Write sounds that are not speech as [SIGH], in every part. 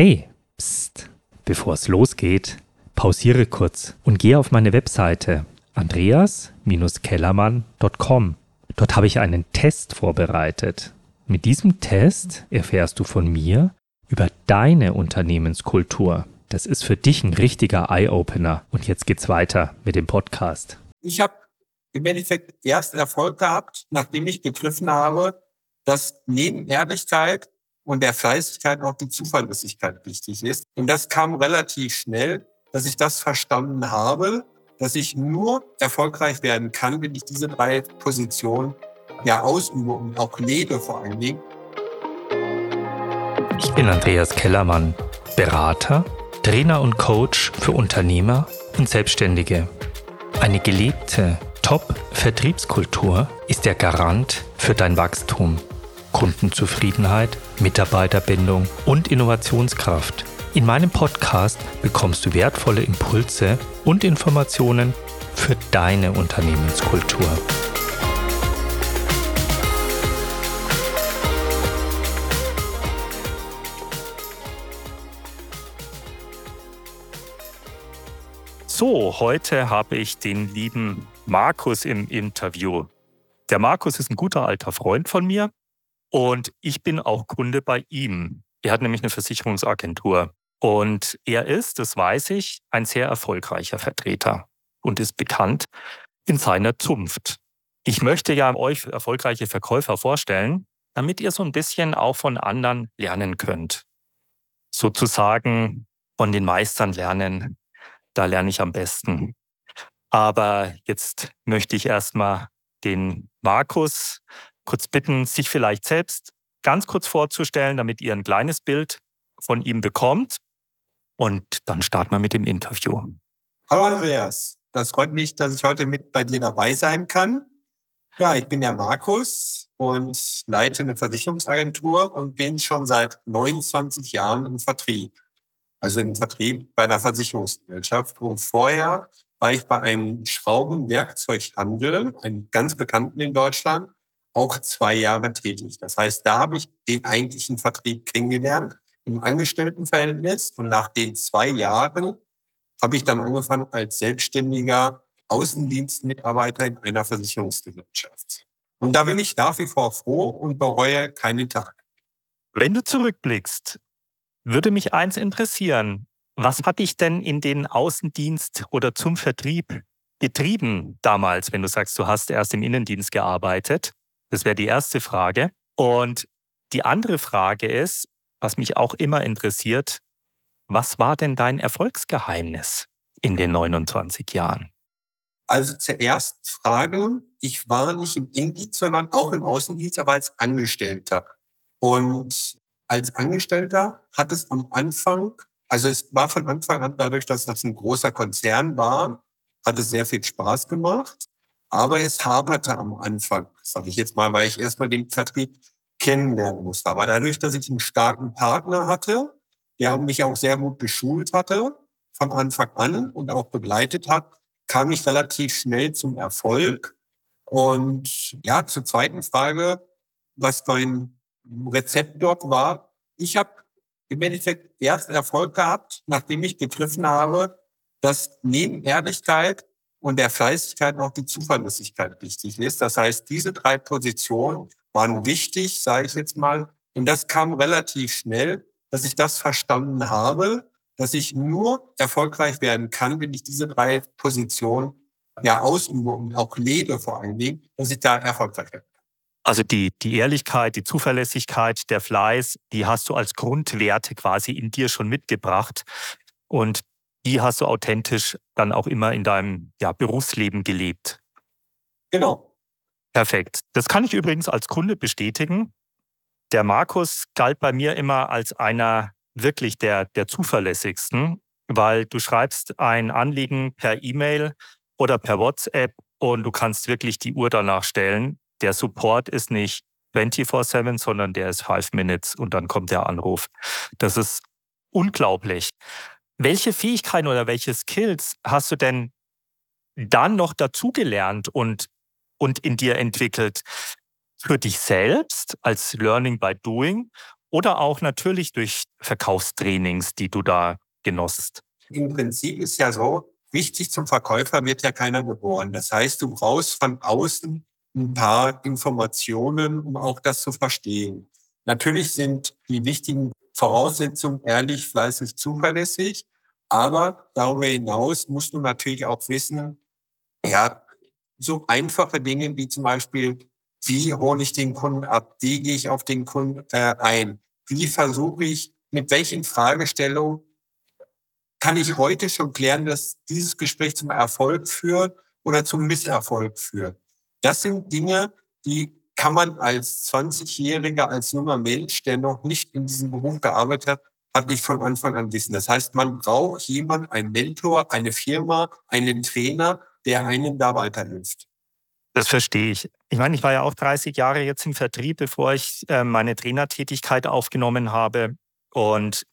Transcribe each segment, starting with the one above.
Hey, psst, bevor es losgeht, pausiere kurz und gehe auf meine Webseite andreas-kellermann.com. Dort habe ich einen Test vorbereitet. Mit diesem Test erfährst du von mir über deine Unternehmenskultur. Das ist für dich ein richtiger Eye-Opener. Und jetzt geht's weiter mit dem Podcast. Ich habe im Endeffekt erst Erfolg gehabt, nachdem ich begriffen habe, dass neben Ehrlichkeit und der Fleißigkeit auch die Zuverlässigkeit wichtig ist. Und das kam relativ schnell, dass ich das verstanden habe, dass ich nur erfolgreich werden kann, wenn ich diese drei Positionen ja ausübe und auch lebe vor allen Dingen. Ich bin Andreas Kellermann, Berater, Trainer und Coach für Unternehmer und Selbstständige. Eine gelebte Top-Vertriebskultur ist der Garant für dein Wachstum. Kundenzufriedenheit, Mitarbeiterbindung und Innovationskraft. In meinem Podcast bekommst du wertvolle Impulse und Informationen für deine Unternehmenskultur. So, heute habe ich den lieben Markus im Interview. Der Markus ist ein guter alter Freund von mir und ich bin auch Kunde bei ihm. Er hat nämlich eine Versicherungsagentur. Und er ist, das weiß ich, ein sehr erfolgreicher Vertreter und ist bekannt in seiner Zunft. Ich möchte ja euch erfolgreiche Verkäufer vorstellen, damit ihr so ein bisschen auch von anderen lernen könnt. Sozusagen von den Meistern lernen. Da lerne ich am besten. Aber jetzt möchte ich erstmal den Markus kurz bitten, sich vielleicht selbst ganz kurz vorzustellen, damit ihr ein kleines Bild von ihm bekommt. Und dann starten wir mit dem Interview. Hallo Andreas, das freut mich, dass ich heute mit bei dir dabei sein kann. Ja, ich bin der Markus und leite eine Versicherungsagentur und bin schon seit 29 Jahren im Vertrieb. Also im Vertrieb bei einer Versicherungsgesellschaft. Und vorher war ich bei einem Schraubenwerkzeughandel, einem ganz bekannten in Deutschland, auch zwei Jahre tätig. Das heißt, da habe ich den eigentlichen Vertrieb kennengelernt im Angestelltenverhältnis und nach den zwei Jahren habe ich dann angefangen als selbstständiger Außendienstmitarbeiter in einer Versicherungsgesellschaft. Und da bin ich nach wie vor froh und bereue keinen Tag. Wenn du zurückblickst, würde mich eins interessieren. Was hat dich denn in den Außendienst oder zum Vertrieb getrieben damals, wenn du sagst, du hast erst im Innendienst gearbeitet? Das wäre die erste Frage. Und die andere Frage ist, was mich auch immer interessiert, was war denn dein Erfolgsgeheimnis in den 29 Jahren? Also zuerst Frage, ich war nicht im Innendienst, sondern auch im Außendienst, aber als Angestellter. Und als Angestellter hat es am Anfang, also es war von Anfang an dadurch, dass das ein großer Konzern war, hat es sehr viel Spaß gemacht. Aber es haperte am Anfang, sage ich jetzt mal, weil ich erstmal den Vertrieb kennenlernen musste. Aber dadurch, dass ich einen starken Partner hatte, der mich auch sehr gut geschult hatte, von Anfang an und auch begleitet hat, kam ich relativ schnell zum Erfolg. Und ja, zur zweiten Frage, was mein Rezept dort war. Ich habe im Endeffekt erst Erfolg gehabt, nachdem ich begriffen habe, dass neben Ehrlichkeit und der Fleißigkeit auch die Zuverlässigkeit wichtig ist. Das heißt, diese drei Positionen waren wichtig, sage ich jetzt mal. Und das kam relativ schnell, dass ich das verstanden habe, dass ich nur erfolgreich werden kann, wenn ich diese drei Positionen ja ausübe und auch lebe vor allen Dingen, dass ich da erfolgreich werde. Also die, die Ehrlichkeit, die Zuverlässigkeit, der Fleiß, die hast du als Grundwerte quasi in dir schon mitgebracht. Und die hast du authentisch dann auch immer in deinem ja, Berufsleben gelebt. Genau. Perfekt. Das kann ich übrigens als Kunde bestätigen. Der Markus galt bei mir immer als einer wirklich der, der zuverlässigsten, weil du schreibst ein Anliegen per E-Mail oder per WhatsApp und du kannst wirklich die Uhr danach stellen. Der Support ist nicht 24-7, sondern der ist 5 Minutes und dann kommt der Anruf. Das ist unglaublich. Welche Fähigkeiten oder welche Skills hast du denn dann noch dazugelernt und, und in dir entwickelt? Für dich selbst als Learning by Doing oder auch natürlich durch Verkaufstrainings, die du da genossst? Im Prinzip ist ja so, wichtig zum Verkäufer wird ja keiner geboren. Das heißt, du brauchst von außen ein paar Informationen, um auch das zu verstehen. Natürlich sind die wichtigen Voraussetzungen ehrlich, fleißig, zuverlässig. Aber darüber hinaus musst du natürlich auch wissen, ja, so einfache Dinge wie zum Beispiel, wie hole ich den Kunden ab? Wie gehe ich auf den Kunden äh, ein? Wie versuche ich, mit welchen Fragestellungen kann ich heute schon klären, dass dieses Gespräch zum Erfolg führt oder zum Misserfolg führt? Das sind Dinge, die kann man als 20-Jähriger, als junger Mensch, der noch nicht in diesem Beruf gearbeitet hat, hat nicht von Anfang an wissen. Das heißt, man braucht jemanden, einen Mentor, eine Firma, einen Trainer, der einen da weiterhilft. Das verstehe ich. Ich meine, ich war ja auch 30 Jahre jetzt im Vertrieb, bevor ich äh, meine Trainertätigkeit aufgenommen habe. Und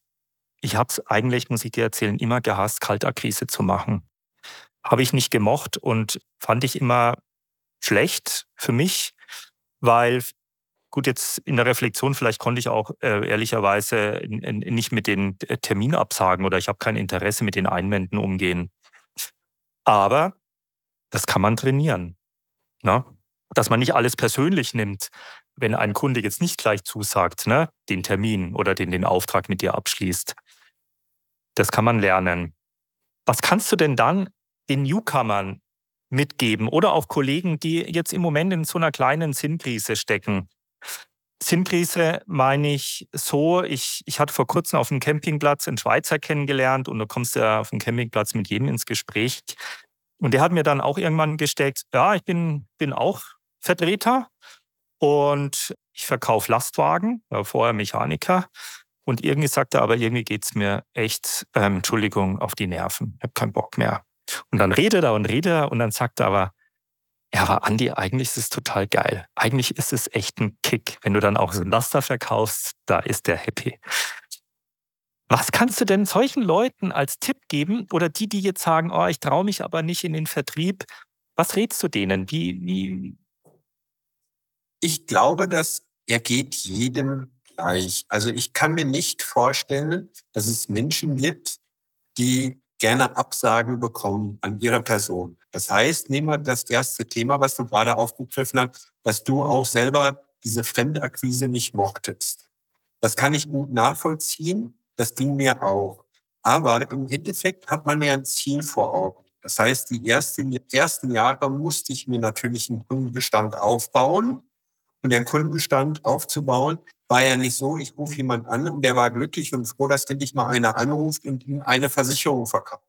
ich habe es eigentlich, muss ich dir erzählen, immer gehasst, Kaltakquise zu machen. Habe ich nicht gemocht und fand ich immer schlecht für mich, weil gut, jetzt in der Reflexion, vielleicht konnte ich auch äh, ehrlicherweise nicht mit den äh, Terminabsagen oder ich habe kein Interesse mit den Einwänden umgehen. Aber das kann man trainieren. Ne? Dass man nicht alles persönlich nimmt, wenn ein Kunde jetzt nicht gleich zusagt, ne? den Termin oder den, den Auftrag mit dir abschließt. Das kann man lernen. Was kannst du denn dann den Newcomern mitgeben oder auch Kollegen, die jetzt im Moment in so einer kleinen Sinnkrise stecken? Sinnkrise meine ich so, ich, ich hatte vor kurzem auf dem Campingplatz einen Schweizer kennengelernt und du kommst ja auf dem Campingplatz mit jedem ins Gespräch. Und der hat mir dann auch irgendwann gesteckt, ja, ich bin, bin auch Vertreter und ich verkaufe Lastwagen, war vorher Mechaniker. Und irgendwie sagt er, aber irgendwie geht es mir echt, ähm, Entschuldigung, auf die Nerven. Ich habe keinen Bock mehr. Und dann redet er und redet er und dann sagt er aber, ja, aber Andi, eigentlich ist es total geil. Eigentlich ist es echt ein Kick. Wenn du dann auch so ein Laster verkaufst, da ist der happy. Was kannst du denn solchen Leuten als Tipp geben oder die, die jetzt sagen, oh, ich traue mich aber nicht in den Vertrieb? Was rätst du denen? Wie, wie? Ich glaube, das ergeht jedem gleich. Also ich kann mir nicht vorstellen, dass es Menschen gibt, die gerne Absagen bekommen an ihre Person. Das heißt, nehmen wir das erste Thema, was du gerade aufgegriffen hast, dass du auch selber diese Fremdakquise nicht mochtest. Das kann ich gut nachvollziehen. Das ging mir auch. Aber im Endeffekt hat man ja ein Ziel vor Augen. Das heißt, die ersten, ersten Jahre musste ich mir natürlich einen Kundenbestand aufbauen. Und den Kundenbestand aufzubauen, war ja nicht so, ich rufe jemand an und der war glücklich und froh, dass endlich mal einer anruft und ihm eine Versicherung verkauft.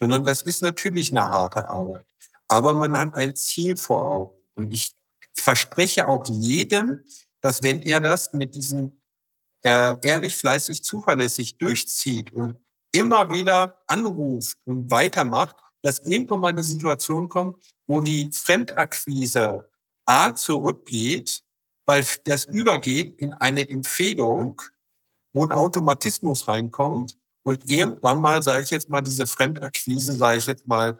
Sondern das ist natürlich eine harte Arbeit. Aber man hat ein Ziel vor Augen. Und ich verspreche auch jedem, dass wenn er das mit diesem äh, ehrlich, fleißig, zuverlässig durchzieht und immer wieder anruft und weitermacht, dass irgendwann mal eine Situation kommt, wo die Fremdakquise A zurückgeht weil das übergeht in eine Empfehlung, wo ein Automatismus reinkommt und irgendwann mal, sage ich jetzt mal, diese Fremdakquise, sage ich jetzt mal,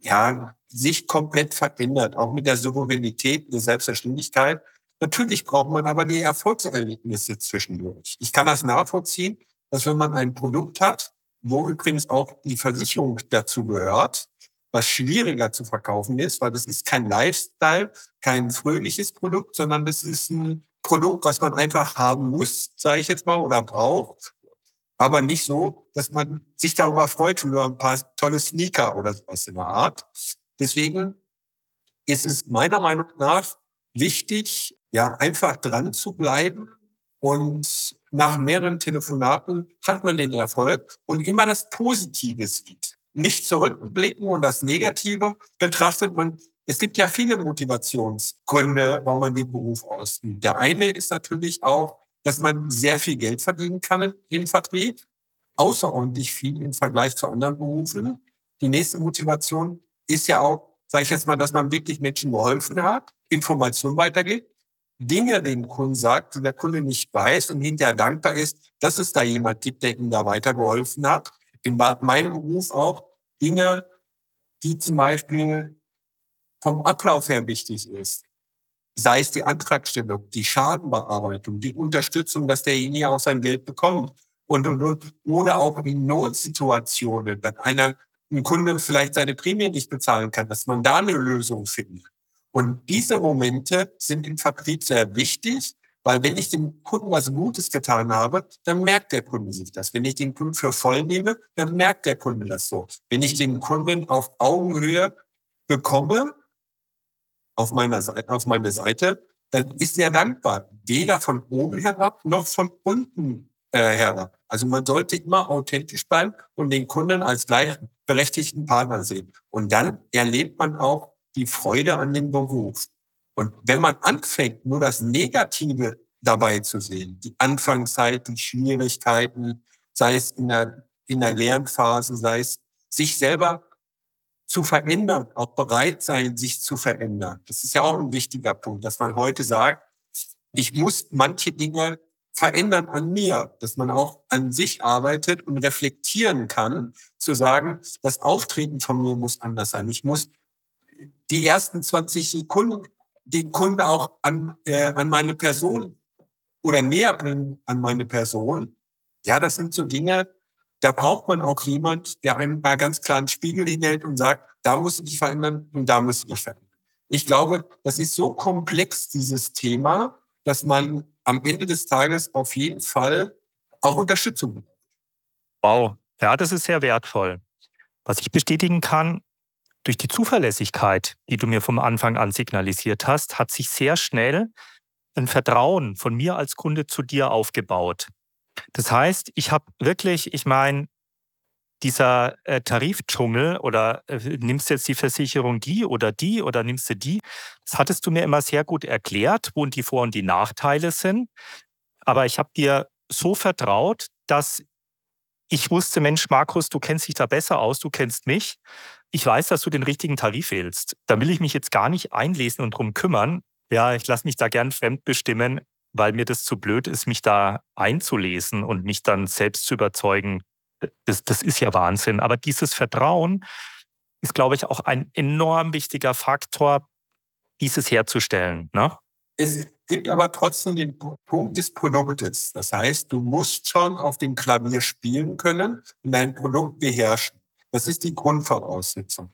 ja, sich komplett verändert, auch mit der Souveränität, der Selbstverständlichkeit. Natürlich braucht man aber die Erfolgserlebnisse zwischendurch. Ich kann das nachvollziehen, dass wenn man ein Produkt hat, wo übrigens auch die Versicherung dazu gehört, was schwieriger zu verkaufen ist, weil das ist kein Lifestyle, kein fröhliches Produkt, sondern das ist ein Produkt, was man einfach haben muss, sage ich jetzt mal, oder braucht. Aber nicht so, dass man sich darüber freut über ein paar tolle Sneaker oder sowas in der Art. Deswegen ist es meiner Meinung nach wichtig, ja, einfach dran zu bleiben und nach mehreren Telefonaten hat man den Erfolg und immer das Positive sieht nicht zurückblicken und das Negative betrachtet man. Es gibt ja viele Motivationsgründe, warum man den Beruf ausübt. Der eine ist natürlich auch, dass man sehr viel Geld verdienen kann im Vertrieb. Außerordentlich viel im Vergleich zu anderen Berufen. Die nächste Motivation ist ja auch, sage ich jetzt mal, dass man wirklich Menschen geholfen hat, Informationen weitergeht, Dinge dem Kunden sagt, die der Kunde nicht weiß und hinterher dankbar ist, dass es da jemand gibt, der ihm da weitergeholfen hat in meinem Beruf auch Dinge, die zum Beispiel vom Ablauf her wichtig ist. sei es die Antragstellung, die Schadenbearbeitung, die Unterstützung, dass derjenige auch sein Geld bekommt und, und, und oder auch in Notsituationen, wenn einer ein Kunde vielleicht seine Prämie nicht bezahlen kann, dass man da eine Lösung findet. Und diese Momente sind im Vertrieb sehr wichtig, weil wenn ich dem Kunden was Gutes getan habe, dann merkt der Kunde sich das. Wenn ich den Kunden für voll nehme, dann merkt der Kunde das so. Wenn ich den Kunden auf Augenhöhe bekomme, auf meiner Seite, auf meine Seite, dann ist er dankbar. Weder von oben herab noch von unten äh, herab. Also man sollte immer authentisch bleiben und den Kunden als gleichberechtigten Partner sehen. Und dann erlebt man auch die Freude an dem Beruf. Und wenn man anfängt, nur das Negative dabei zu sehen, die Anfangszeit, die Schwierigkeiten, sei es in der, in der Lernphase, sei es sich selber zu verändern, auch bereit sein, sich zu verändern. Das ist ja auch ein wichtiger Punkt, dass man heute sagt, ich muss manche Dinge verändern an mir, dass man auch an sich arbeitet und reflektieren kann, zu sagen, das Auftreten von mir muss anders sein. Ich muss die ersten 20 Sekunden den Kunden auch an, äh, an meine Person oder näher bringen an meine Person. Ja, das sind so Dinge, da braucht man auch jemand, der einem mal ganz klar einen Spiegel hinhält und sagt, da muss ich dich verändern und da muss ich dich verändern. Ich glaube, das ist so komplex, dieses Thema, dass man am Ende des Tages auf jeden Fall auch Unterstützung braucht. Wow, ja, das ist sehr wertvoll. Was ich bestätigen kann, durch die Zuverlässigkeit, die du mir vom Anfang an signalisiert hast, hat sich sehr schnell ein Vertrauen von mir als Kunde zu dir aufgebaut. Das heißt, ich habe wirklich, ich meine, dieser äh, Tarifdschungel oder äh, nimmst jetzt die Versicherung die oder die oder nimmst du die, das hattest du mir immer sehr gut erklärt, wo die Vor- und die Nachteile sind. Aber ich habe dir so vertraut, dass ich wusste, Mensch, Markus, du kennst dich da besser aus, du kennst mich ich weiß, dass du den richtigen Tarif wählst. Da will ich mich jetzt gar nicht einlesen und drum kümmern. Ja, ich lasse mich da gern fremd bestimmen, weil mir das zu blöd ist, mich da einzulesen und mich dann selbst zu überzeugen. Das, das ist ja Wahnsinn. Aber dieses Vertrauen ist, glaube ich, auch ein enorm wichtiger Faktor, dieses herzustellen. Ne? Es gibt aber trotzdem den Punkt des Produktes. Das heißt, du musst schon auf dem Klavier spielen können und dein Produkt beherrschen. Das ist die Grundvoraussetzung.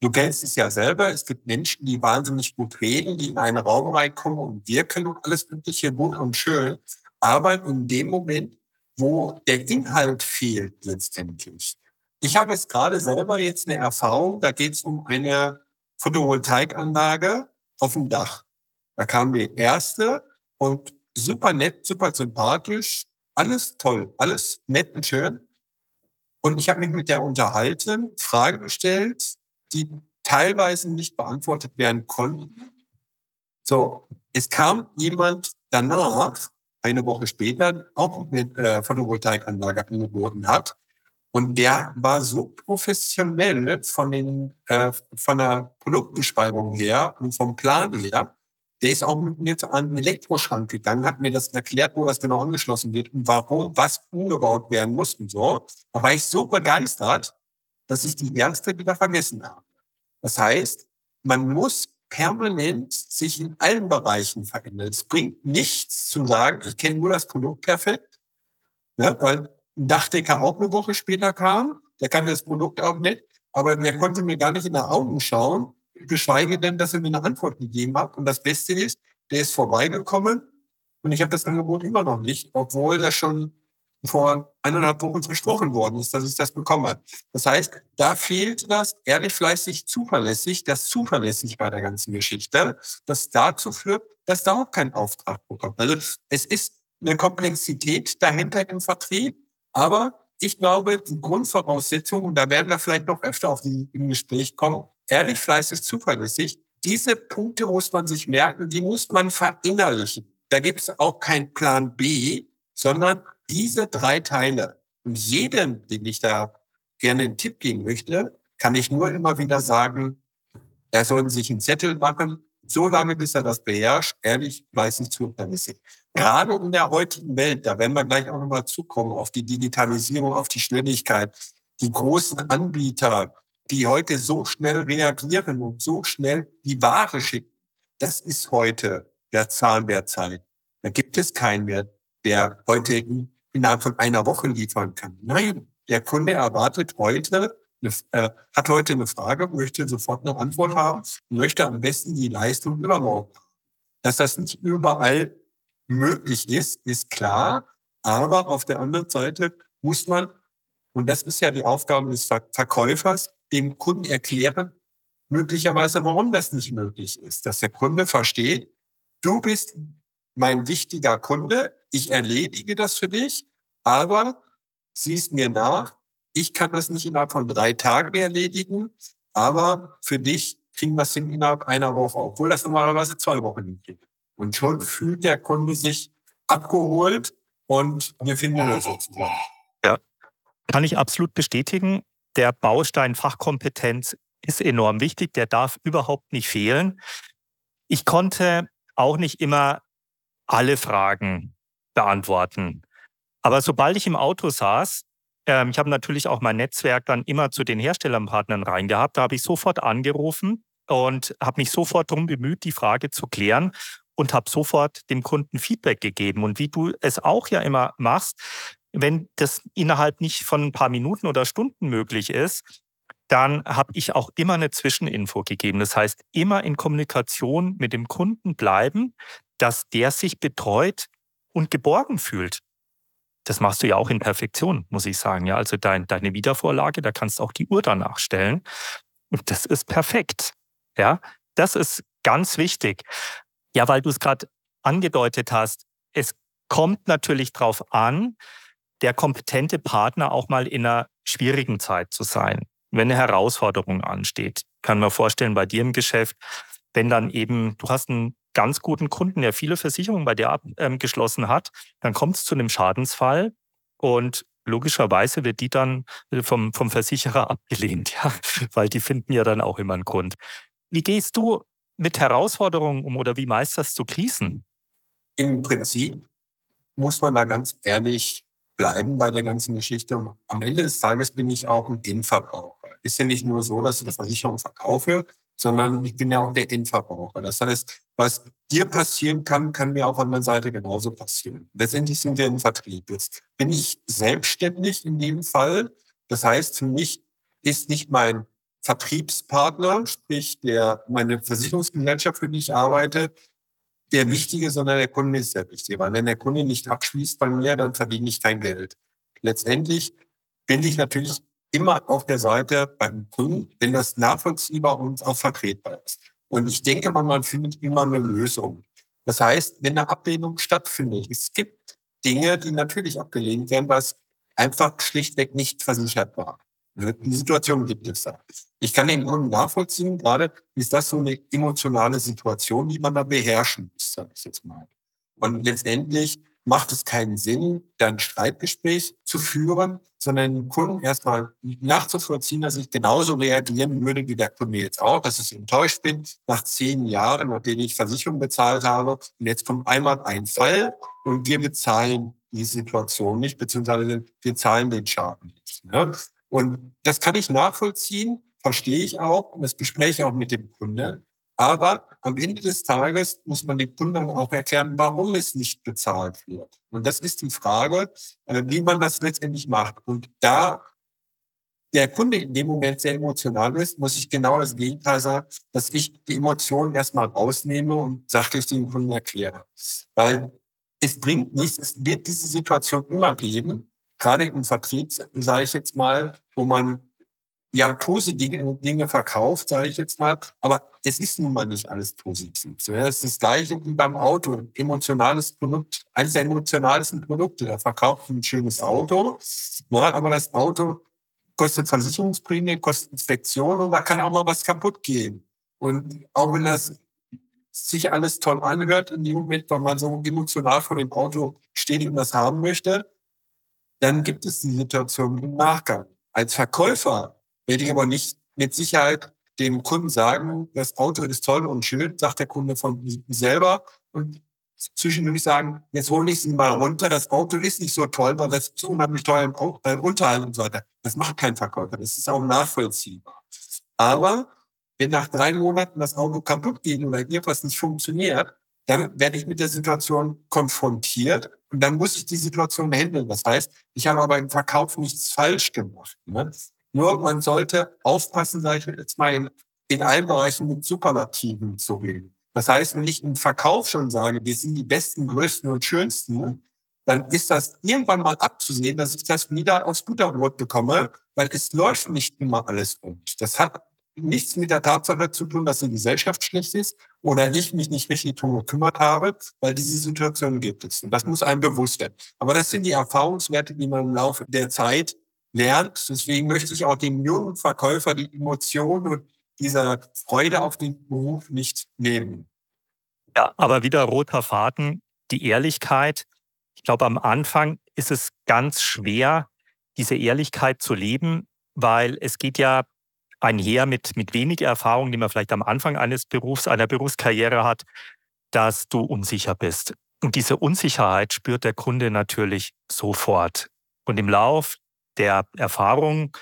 Du kennst es ja selber. Es gibt Menschen, die wahnsinnig gut reden, die in einen Raum reinkommen und wirken und alles Mögliche gut und schön. Aber in dem Moment, wo der Inhalt fehlt letztendlich. Ich habe jetzt gerade selber jetzt eine Erfahrung, da geht es um eine Photovoltaikanlage auf dem Dach. Da kam die erste und super nett, super sympathisch, alles toll, alles nett und schön. Und ich habe mich mit der unterhalten, Fragen gestellt, die teilweise nicht beantwortet werden konnten. So, es kam jemand danach, eine Woche später, auch mit äh, Photovoltaikanlage angeboten hat. Und der war so professionell von den äh, von der Produktbeschreibung her und vom Plan her, der ist auch mit mir an den Elektroschrank gegangen, hat mir das erklärt, wo das genau angeschlossen wird und warum was umgebaut werden muss und so. Da war ich so begeistert, dass ich die erste wieder vergessen habe. Das heißt, man muss permanent sich in allen Bereichen verändern. Es bringt nichts zu sagen, ich kenne nur das Produkt perfekt, ne, weil ein Dachdecker auch eine Woche später kam, der kann das Produkt auch nicht, aber der konnte mir gar nicht in die Augen schauen geschweige denn, dass er mir eine Antwort gegeben hat. Und das Beste ist, der ist vorbeigekommen und ich habe das Angebot immer noch nicht, obwohl das schon vor eineinhalb Wochen versprochen worden ist, dass ich das bekomme. Das heißt, da fehlt das ehrlich, fleißig, zuverlässig, das zuverlässig bei der ganzen Geschichte, das dazu führt, dass da auch kein Auftrag bekommt. Also es ist eine Komplexität dahinter im Vertrieb, aber ich glaube, die Grundvoraussetzung, und da werden wir vielleicht noch öfter auf die im Gespräch kommen, ehrlich, fleißig, zuverlässig. Diese Punkte muss man sich merken, die muss man verinnerlichen. Da gibt es auch keinen Plan B, sondern diese drei Teile. Und jedem, den ich da gerne einen Tipp geben möchte, kann ich nur immer wieder sagen, er soll sich einen Zettel machen, so lange, bis er das beherrscht, ehrlich, fleißig, zuverlässig. Gerade in der heutigen Welt, da werden wir gleich auch nochmal zukommen, auf die Digitalisierung, auf die Schnelligkeit, die großen Anbieter, die heute so schnell reagieren und so schnell die Ware schicken. das ist heute der Zahn der Zeit. Da gibt es keinen mehr, der heute innerhalb von einer Woche liefern kann. Nein, der Kunde erwartet heute, äh, hat heute eine Frage, möchte sofort eine Antwort haben, möchte am besten die Leistung übermorgen. Dass das nicht überall möglich ist, ist klar. Aber auf der anderen Seite muss man, und das ist ja die Aufgabe des Verkäufers, dem Kunden erklären, möglicherweise, warum das nicht möglich ist. Dass der Kunde versteht, du bist mein wichtiger Kunde, ich erledige das für dich, aber siehst mir nach, ich kann das nicht innerhalb von drei Tagen erledigen, aber für dich kriegen wir es innerhalb einer Woche, obwohl das normalerweise zwei Wochen geht. Und schon fühlt der Kunde sich abgeholt und wir finden das sozusagen. Ja, kann ich absolut bestätigen. Der Baustein Fachkompetenz ist enorm wichtig. Der darf überhaupt nicht fehlen. Ich konnte auch nicht immer alle Fragen beantworten. Aber sobald ich im Auto saß, ähm, ich habe natürlich auch mein Netzwerk dann immer zu den Herstellerpartnern reingehabt, da habe ich sofort angerufen und habe mich sofort darum bemüht, die Frage zu klären und habe sofort dem Kunden Feedback gegeben. Und wie du es auch ja immer machst, wenn das innerhalb nicht von ein paar Minuten oder Stunden möglich ist, dann habe ich auch immer eine Zwischeninfo gegeben. Das heißt, immer in Kommunikation mit dem Kunden bleiben, dass der sich betreut und geborgen fühlt. Das machst du ja auch in Perfektion, muss ich sagen. Ja, also dein, deine Wiedervorlage, da kannst du auch die Uhr danach stellen. Und das ist perfekt. Ja, das ist ganz wichtig. Ja, weil du es gerade angedeutet hast, es kommt natürlich darauf an, der kompetente Partner auch mal in einer schwierigen Zeit zu sein wenn eine Herausforderung ansteht. Kann man vorstellen, bei dir im Geschäft, wenn dann eben, du hast einen ganz guten Kunden, der viele Versicherungen bei dir abgeschlossen hat, dann kommt es zu einem Schadensfall und logischerweise wird die dann äh, vom, vom Versicherer [LAUGHS] abgelehnt, ja, weil die finden ja dann auch immer einen Grund. Wie gehst du mit Herausforderungen um oder wie meisterst du Krisen? Im Prinzip muss man da ganz ehrlich bleiben bei der ganzen Geschichte. Am Ende des Tages bin ich auch ein Endverbraucher ist ja nicht nur so, dass ich eine Versicherung verkaufe, sondern ich bin ja auch der Endverbraucher. Das heißt, was dir passieren kann, kann mir auf der anderen Seite genauso passieren. Letztendlich sind wir im Vertrieb. Jetzt bin ich selbstständig in dem Fall. Das heißt, für mich ist nicht mein Vertriebspartner, sprich der, meine Versicherungsgesellschaft, für die ich arbeite, der Wichtige, sondern der Kunde ist der Wichtige. Weil wenn der Kunde nicht abschließt bei mir, dann verdiene ich kein Geld. Letztendlich bin ich natürlich immer auf der Seite beim Kunden, wenn das nachvollziehbar und auch vertretbar ist. Und ich denke mal, man findet immer eine Lösung. Das heißt, wenn eine Ablehnung stattfindet, es gibt Dinge, die natürlich abgelehnt werden, was einfach schlichtweg nicht versichert war. Die Situation gibt es da. Ich kann den Kunden nachvollziehen, gerade ist das so eine emotionale Situation, die man da beherrschen muss, sage ich jetzt mal. Und letztendlich macht es keinen Sinn, dann Streitgespräch zu führen, sondern den Kunden erstmal nachzuvollziehen, dass ich genauso reagieren würde wie der Kunde jetzt auch, dass ich enttäuscht bin nach zehn Jahren, nachdem ich Versicherung bezahlt habe. Und jetzt kommt einmal ein Fall und wir bezahlen die Situation nicht, beziehungsweise wir zahlen den Schaden nicht. Ne? Und das kann ich nachvollziehen, verstehe ich auch und das bespreche ich auch mit dem Kunden. Aber am Ende des Tages muss man den Kunden auch erklären, warum es nicht bezahlt wird. Und das ist die Frage, äh, wie man das letztendlich macht. Und da der Kunde in dem Moment sehr emotional ist, muss ich genau das Gegenteil sagen, dass ich die Emotionen erstmal rausnehme und sachlich den Kunden erkläre. Weil es bringt nichts, es wird diese Situation immer geben, gerade im Vertrieb, sage ich jetzt mal, wo man ja positive Dinge verkauft, sage ich jetzt mal, aber es ist nun mal nicht alles positiv. Es ist das gleiche wie beim Auto. Emotionales Produkt, eines der emotionalsten Produkte. Da verkauft ein schönes Auto, aber das Auto kostet Versicherungsprämie, kostet Inspektion und da kann auch mal was kaputt gehen. Und auch wenn das sich alles toll anhört, in dem Moment, wenn man so emotional vor dem Auto steht und das haben möchte, dann gibt es die Situation im Nachgang. Als Verkäufer werde ich aber nicht mit Sicherheit dem Kunden sagen, das Auto ist toll und schön, sagt der Kunde von selber. Und zwischendurch sagen, jetzt hole ich sie mal runter, das Auto ist nicht so toll, weil das ist unheimlich teuer im äh, Unterhalt und so weiter. Das macht kein Verkäufer, das ist auch nachvollziehbar. Aber wenn nach drei Monaten das Auto kaputt geht oder irgendwas nicht funktioniert, dann werde ich mit der Situation konfrontiert und dann muss ich die Situation handeln. Das heißt, ich habe aber im Verkauf nichts falsch gemacht. Ne? Nur man sollte aufpassen, sage ich jetzt mal, in, in allen Bereichen mit Superlativen zu reden. Das heißt, wenn ich im Verkauf schon sage, wir sind die besten, größten und schönsten, dann ist das irgendwann mal abzusehen, dass ich das wieder aufs Butterbrot bekomme, weil es läuft nicht immer alles rund. Das hat nichts mit der Tatsache zu tun, dass die Gesellschaft schlecht ist oder ich mich nicht richtig drum gekümmert habe, weil diese Situation gibt es. Und das muss einem bewusst werden. Aber das sind die Erfahrungswerte, die man im Laufe der Zeit lernt. Deswegen möchte ich auch dem jungen Verkäufer die Emotionen und diese Freude auf den Beruf nicht nehmen. Ja, aber wieder roter Faden, die Ehrlichkeit. Ich glaube, am Anfang ist es ganz schwer, diese Ehrlichkeit zu leben, weil es geht ja einher mit, mit wenig Erfahrung, die man vielleicht am Anfang eines Berufs, einer Berufskarriere hat, dass du unsicher bist. Und diese Unsicherheit spürt der Kunde natürlich sofort. Und im Lauf der Erfahrung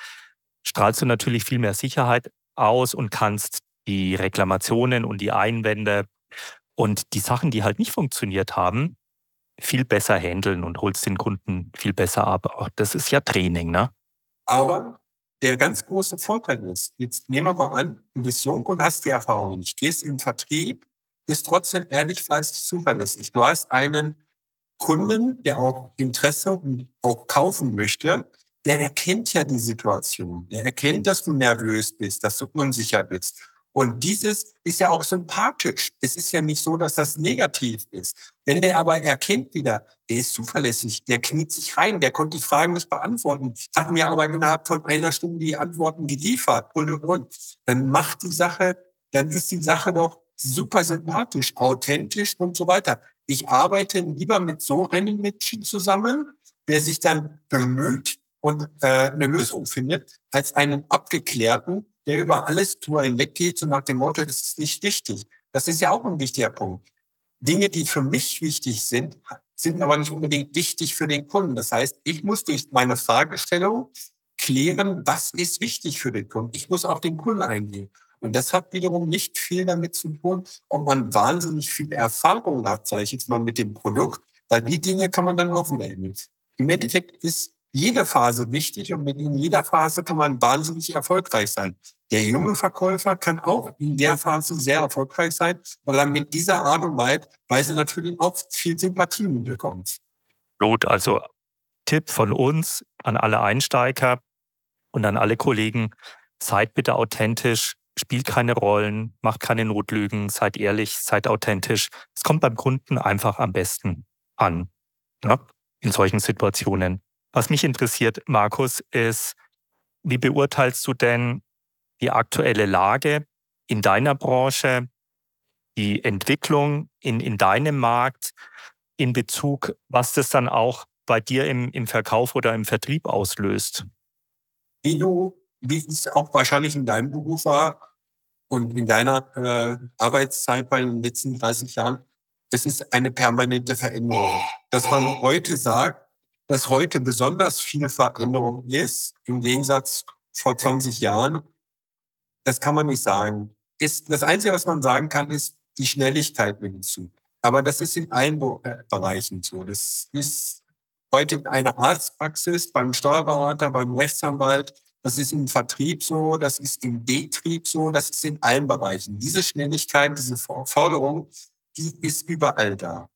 strahlst du natürlich viel mehr Sicherheit aus und kannst die Reklamationen und die Einwände und die Sachen, die halt nicht funktioniert haben, viel besser handeln und holst den Kunden viel besser ab. Das ist ja Training, ne? Aber der ganz große Vorteil ist, jetzt nehmen wir mal an, du bist jung und hast die Erfahrung nicht, gehst im Vertrieb, bist trotzdem ehrlich, fleißig, zuverlässig. Du hast einen Kunden, der auch Interesse und auch kaufen möchte, der erkennt ja die Situation. Der erkennt, dass du nervös bist, dass du unsicher bist. Und dieses ist ja auch sympathisch. Es ist ja nicht so, dass das negativ ist. Wenn der aber erkennt wieder, der ist zuverlässig, der kniet sich rein, der konnte die Fragen nicht beantworten, hat mir aber innerhalb von einer Stunde die Antworten geliefert und, und, und. Dann macht die Sache, dann ist die Sache doch super sympathisch, authentisch und so weiter. Ich arbeite lieber mit so einem Menschen zusammen, der sich dann bemüht und äh, eine Lösung findet, als einen abgeklärten, der über alles drüber hinweggeht, so nach dem Motto, das ist nicht wichtig. Das ist ja auch ein wichtiger Punkt. Dinge, die für mich wichtig sind, sind aber nicht unbedingt wichtig für den Kunden. Das heißt, ich muss durch meine Fragestellung klären, was ist wichtig für den Kunden. Ich muss auf den Kunden eingehen. Und das hat wiederum nicht viel damit zu tun, ob man wahnsinnig viel Erfahrung hat, sage ich jetzt mal, mit dem Produkt, weil die Dinge kann man dann aufmelden. Im Endeffekt ist jede Phase wichtig und mit in jeder Phase kann man wahnsinnig erfolgreich sein. Der junge Verkäufer kann auch in der Phase sehr erfolgreich sein, weil er mit dieser Art und Weise natürlich auch viel Sympathie bekommt. Gut, also Tipp von uns an alle Einsteiger und an alle Kollegen, seid bitte authentisch, spielt keine Rollen, macht keine Notlügen, seid ehrlich, seid authentisch. Es kommt beim Kunden einfach am besten an ne? in solchen Situationen. Was mich interessiert, Markus, ist, wie beurteilst du denn die aktuelle Lage in deiner Branche, die Entwicklung in, in deinem Markt in Bezug, was das dann auch bei dir im, im Verkauf oder im Vertrieb auslöst? Wie du, wie es auch wahrscheinlich in deinem Beruf war und in deiner äh, Arbeitszeit bei den letzten 30 Jahren, es ist eine permanente Veränderung. Dass man heute sagt, dass heute besonders viel Veränderung ist, im Gegensatz vor 20 Jahren, das kann man nicht sagen. Ist, das Einzige, was man sagen kann, ist, die Schnelligkeit nimmt zu. Aber das ist in allen äh, Bereichen so. Das ist heute in einer Arztpraxis, beim Steuerberater, beim Rechtsanwalt, das ist im Vertrieb so, das ist im Betrieb so, das ist in allen Bereichen. Diese Schnelligkeit, diese Forderung, die ist überall da.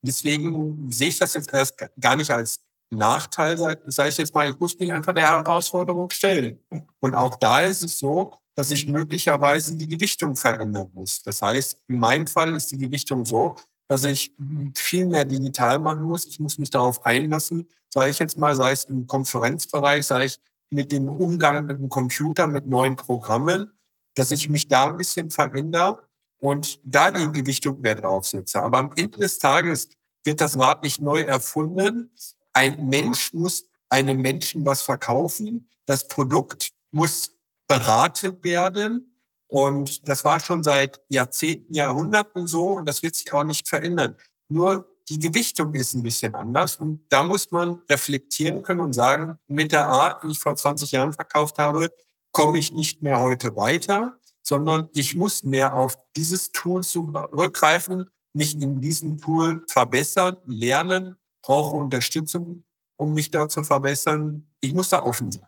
Deswegen sehe ich das jetzt erst gar nicht als Nachteil, sage ich jetzt mal, ich muss mich einfach der Herausforderung stellen. Und auch da ist es so, dass ich möglicherweise die Gewichtung verändern muss. Das heißt, in meinem Fall ist die Gewichtung so, dass ich viel mehr digital machen muss. Ich muss mich darauf einlassen, sage ich jetzt mal, sei es im Konferenzbereich, sei ich mit dem Umgang mit dem Computer, mit neuen Programmen, dass ich mich da ein bisschen verändere und da die Gewichtung mehr draufsetze. Aber am Ende des Tages wird das Rad nicht neu erfunden. Ein Mensch muss einem Menschen was verkaufen. Das Produkt muss beraten werden. Und das war schon seit Jahrzehnten, Jahrhunderten so und das wird sich auch nicht verändern. Nur die Gewichtung ist ein bisschen anders und da muss man reflektieren können und sagen, mit der Art, die ich vor 20 Jahren verkauft habe, komme ich nicht mehr heute weiter, sondern ich muss mehr auf dieses Tool zurückgreifen, mich in diesem Tool verbessern, lernen, brauche Unterstützung, um mich da zu verbessern. Ich muss da offen sein.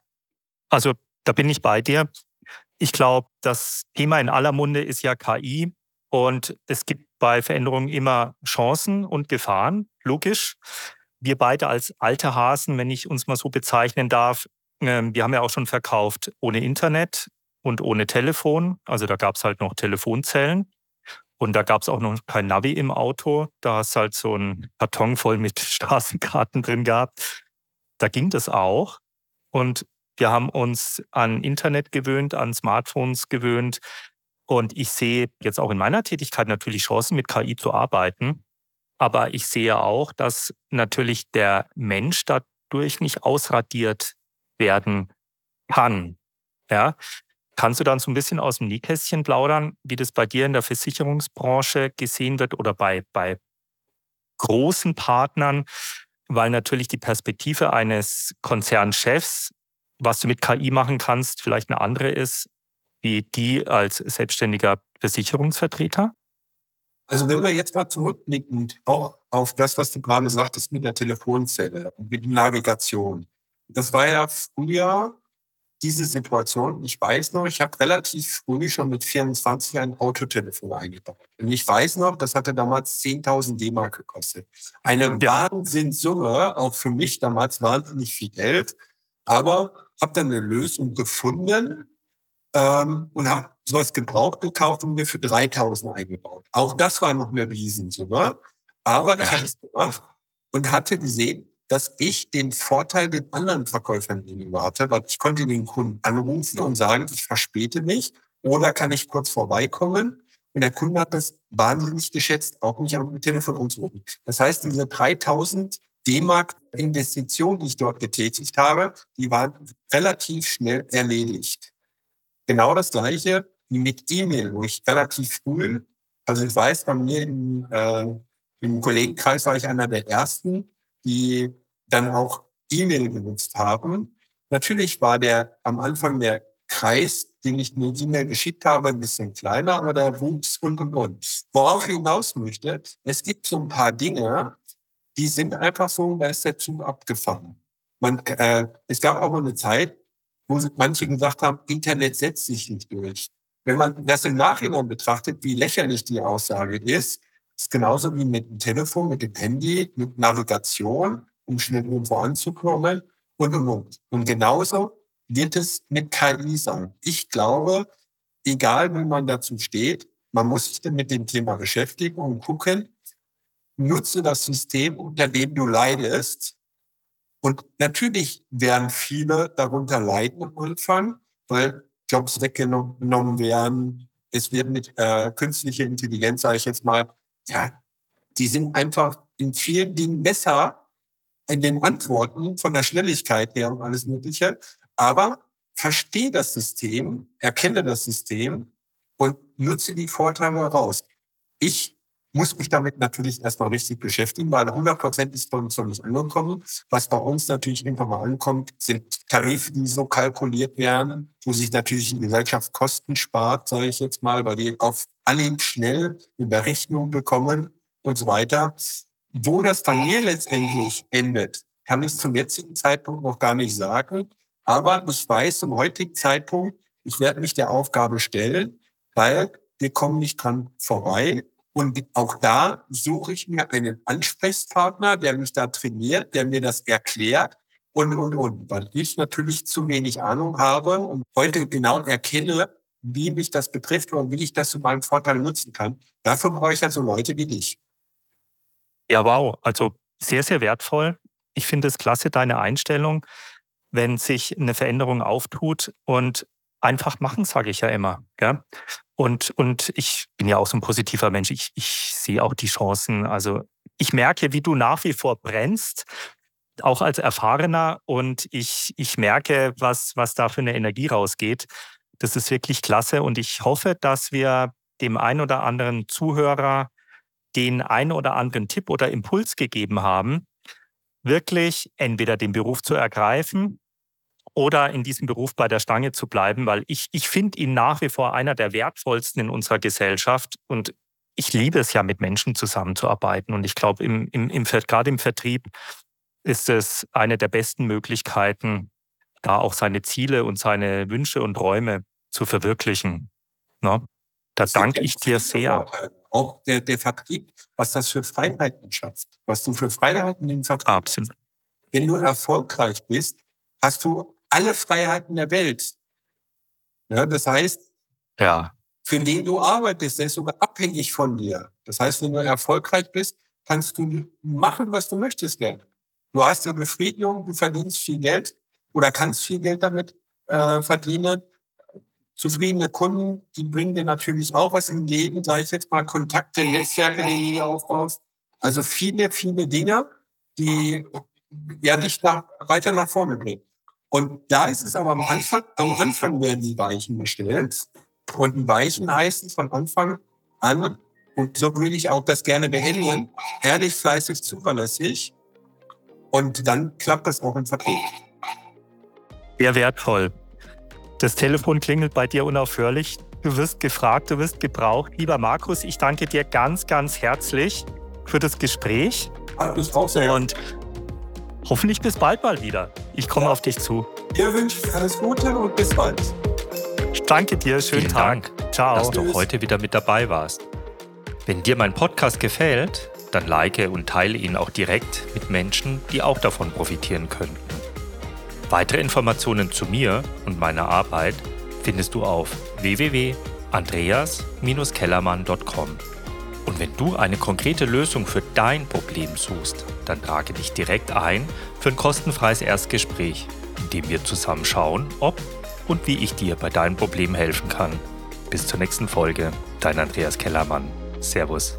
Also da bin ich bei dir. Ich glaube, das Thema in aller Munde ist ja KI und es gibt bei Veränderungen immer Chancen und Gefahren, logisch. Wir beide als alte Hasen, wenn ich uns mal so bezeichnen darf, ähm, wir haben ja auch schon verkauft ohne Internet und ohne Telefon. Also da gab es halt noch Telefonzellen. Und da gab es auch noch kein Navi im Auto. Da hast halt so ein Karton voll mit [LAUGHS] Straßenkarten drin gehabt. Da ging das auch. Und wir haben uns an Internet gewöhnt, an Smartphones gewöhnt. Und ich sehe jetzt auch in meiner Tätigkeit natürlich Chancen, mit KI zu arbeiten. Aber ich sehe auch, dass natürlich der Mensch dadurch nicht ausradiert werden kann. Ja, Kannst du dann so ein bisschen aus dem Nähkästchen plaudern, wie das bei dir in der Versicherungsbranche gesehen wird oder bei, bei großen Partnern, weil natürlich die Perspektive eines Konzernchefs, was du mit KI machen kannst, vielleicht eine andere ist, wie die als selbstständiger Versicherungsvertreter? Also wenn wir jetzt mal zurückblicken, auch auf das, was du gerade sagtest mit der Telefonzelle und mit der Navigation. Das war ja früher diese Situation. Ich weiß noch, ich habe relativ früh schon mit 24 ein Autotelefon eingebaut. Und ich weiß noch, das hatte damals 10.000 D-Mark gekostet. Eine ja. Wahnsinnssumme, auch für mich damals wahnsinnig viel Geld. Aber habe dann eine Lösung gefunden ähm, und habe sowas gebraucht gekauft und mir für 3.000 eingebaut. Auch das war noch eine Riesensumme. Aber das habe ich gemacht und hatte gesehen, dass ich den Vorteil den anderen Verkäufern gegenüber hatte, weil ich konnte den Kunden anrufen und sagen, ich verspäte mich oder kann ich kurz vorbeikommen. Und der Kunde hat das wahnsinnig geschätzt, auch nicht am Telefon umzurufen. Das heißt, diese 3000 D-Mark Investition, die ich dort getätigt habe, die waren relativ schnell erledigt. Genau das Gleiche wie mit E-Mail, wo ich relativ früh, also ich weiß, bei mir im, äh, im Kollegenkreis war ich einer der ersten, die dann auch E-Mail genutzt haben. Natürlich war der am Anfang der Kreis, den ich mir E-Mail geschickt habe, ein bisschen kleiner, aber der wuchs und und und. Worauf ich hinaus möchte, es gibt so ein paar Dinge, die sind einfach so, da ist der Zug abgefangen. Man, äh, es gab auch mal eine Zeit, wo manche gesagt haben, Internet setzt sich nicht durch. Wenn man das im Nachhinein betrachtet, wie lächerlich die Aussage ist, ist genauso wie mit dem Telefon, mit dem Handy, mit Navigation, um schnell irgendwo anzukommen und, und, und. Und genauso wird es mit KI sein. Ich glaube, egal wie man dazu steht, man muss sich dann mit dem Thema beschäftigen und gucken, nutze das System, unter dem du leidest. Und natürlich werden viele darunter leiden am Anfang, weil Jobs weggenommen werden. Es wird mit äh, künstlicher Intelligenz, sage ich jetzt mal, ja, die sind einfach in vielen Dingen besser in den Antworten von der Schnelligkeit her und alles Mögliche. Aber verstehe das System, erkenne das System und nutze die Vorteile raus. Ich muss mich damit natürlich erstmal richtig beschäftigen, weil 100 Prozent ist bei uns noch nicht angekommen. Was bei uns natürlich irgendwann mal ankommt, sind Tarife, die so kalkuliert werden, wo sich natürlich die Gesellschaft Kosten spart, sage ich jetzt mal, weil die auf Anhieb schnell eine Berechnung bekommen und so weiter. Wo das dann hier letztendlich endet, kann ich zum jetzigen Zeitpunkt noch gar nicht sagen. Aber ich weiß zum heutigen Zeitpunkt, ich werde mich der Aufgabe stellen, weil wir kommen nicht dran vorbei. Und auch da suche ich mir einen Ansprechpartner, der mich da trainiert, der mir das erklärt und, und, und. Weil ich natürlich zu wenig Ahnung habe und heute genau erkenne, wie mich das betrifft und wie ich das zu meinem Vorteil nutzen kann. Dafür brauche ich also Leute wie dich. Ja, wow. Also sehr, sehr wertvoll. Ich finde es klasse, deine Einstellung, wenn sich eine Veränderung auftut und einfach machen, sage ich ja immer. Gell? Und, und ich bin ja auch so ein positiver Mensch. Ich, ich sehe auch die Chancen. Also ich merke, wie du nach wie vor brennst, auch als Erfahrener. Und ich, ich merke, was, was da für eine Energie rausgeht. Das ist wirklich klasse. Und ich hoffe, dass wir dem einen oder anderen Zuhörer den einen oder anderen Tipp oder Impuls gegeben haben, wirklich entweder den Beruf zu ergreifen oder in diesem Beruf bei der Stange zu bleiben, weil ich, ich finde ihn nach wie vor einer der wertvollsten in unserer Gesellschaft und ich liebe es ja, mit Menschen zusammenzuarbeiten. Und ich glaube, im, im, im, gerade im Vertrieb ist es eine der besten Möglichkeiten, da auch seine Ziele und seine Wünsche und Träume zu verwirklichen. Ne? Da danke ich dir sehr. Auch der, der Vertrieb, was das für Freiheiten schafft, was du für Freiheiten im Vertrieb Absolut. Wenn du erfolgreich bist, hast du alle Freiheiten der Welt. Ja, das heißt, ja. für den du arbeitest, der ist sogar abhängig von dir. Das heißt, wenn du erfolgreich bist, kannst du machen, was du möchtest gerne. Du hast eine Befriedigung, du verdienst viel Geld oder kannst viel Geld damit äh, verdienen. Zufriedene Kunden, die bringen dir natürlich auch was im Leben, sei es jetzt mal Kontakte, Netzwerke, die du aufbaust. Also viele, viele Dinge, die ja dich nach, weiter nach vorne bringen. Und da ist es aber am Anfang, am Anfang werden die Weichen gestellt. Und die Weichen heißen von Anfang an, und so würde ich auch das gerne beenden, ehrlich, fleißig, zuverlässig. Und dann klappt das auch im Vertrieb. Sehr wertvoll. Das Telefon klingelt bei dir unaufhörlich. Du wirst gefragt, du wirst gebraucht. Lieber Markus, ich danke dir ganz, ganz herzlich für das Gespräch. Hat mich auch sehr. Und hoffentlich bis bald mal wieder. Ich komme ja. auf dich zu. Dir wünsche ich alles Gute und bis bald. Ich danke dir, schönen Vielen Tag. Dank, Ciao. dass du heute wieder mit dabei warst. Wenn dir mein Podcast gefällt, dann like und teile ihn auch direkt mit Menschen, die auch davon profitieren könnten. Weitere Informationen zu mir und meiner Arbeit findest du auf www.andreas-kellermann.com. Und wenn du eine konkrete Lösung für dein Problem suchst, dann trage dich direkt ein für ein kostenfreies Erstgespräch, in dem wir zusammen schauen, ob und wie ich dir bei deinem Problem helfen kann. Bis zur nächsten Folge, dein Andreas Kellermann. Servus.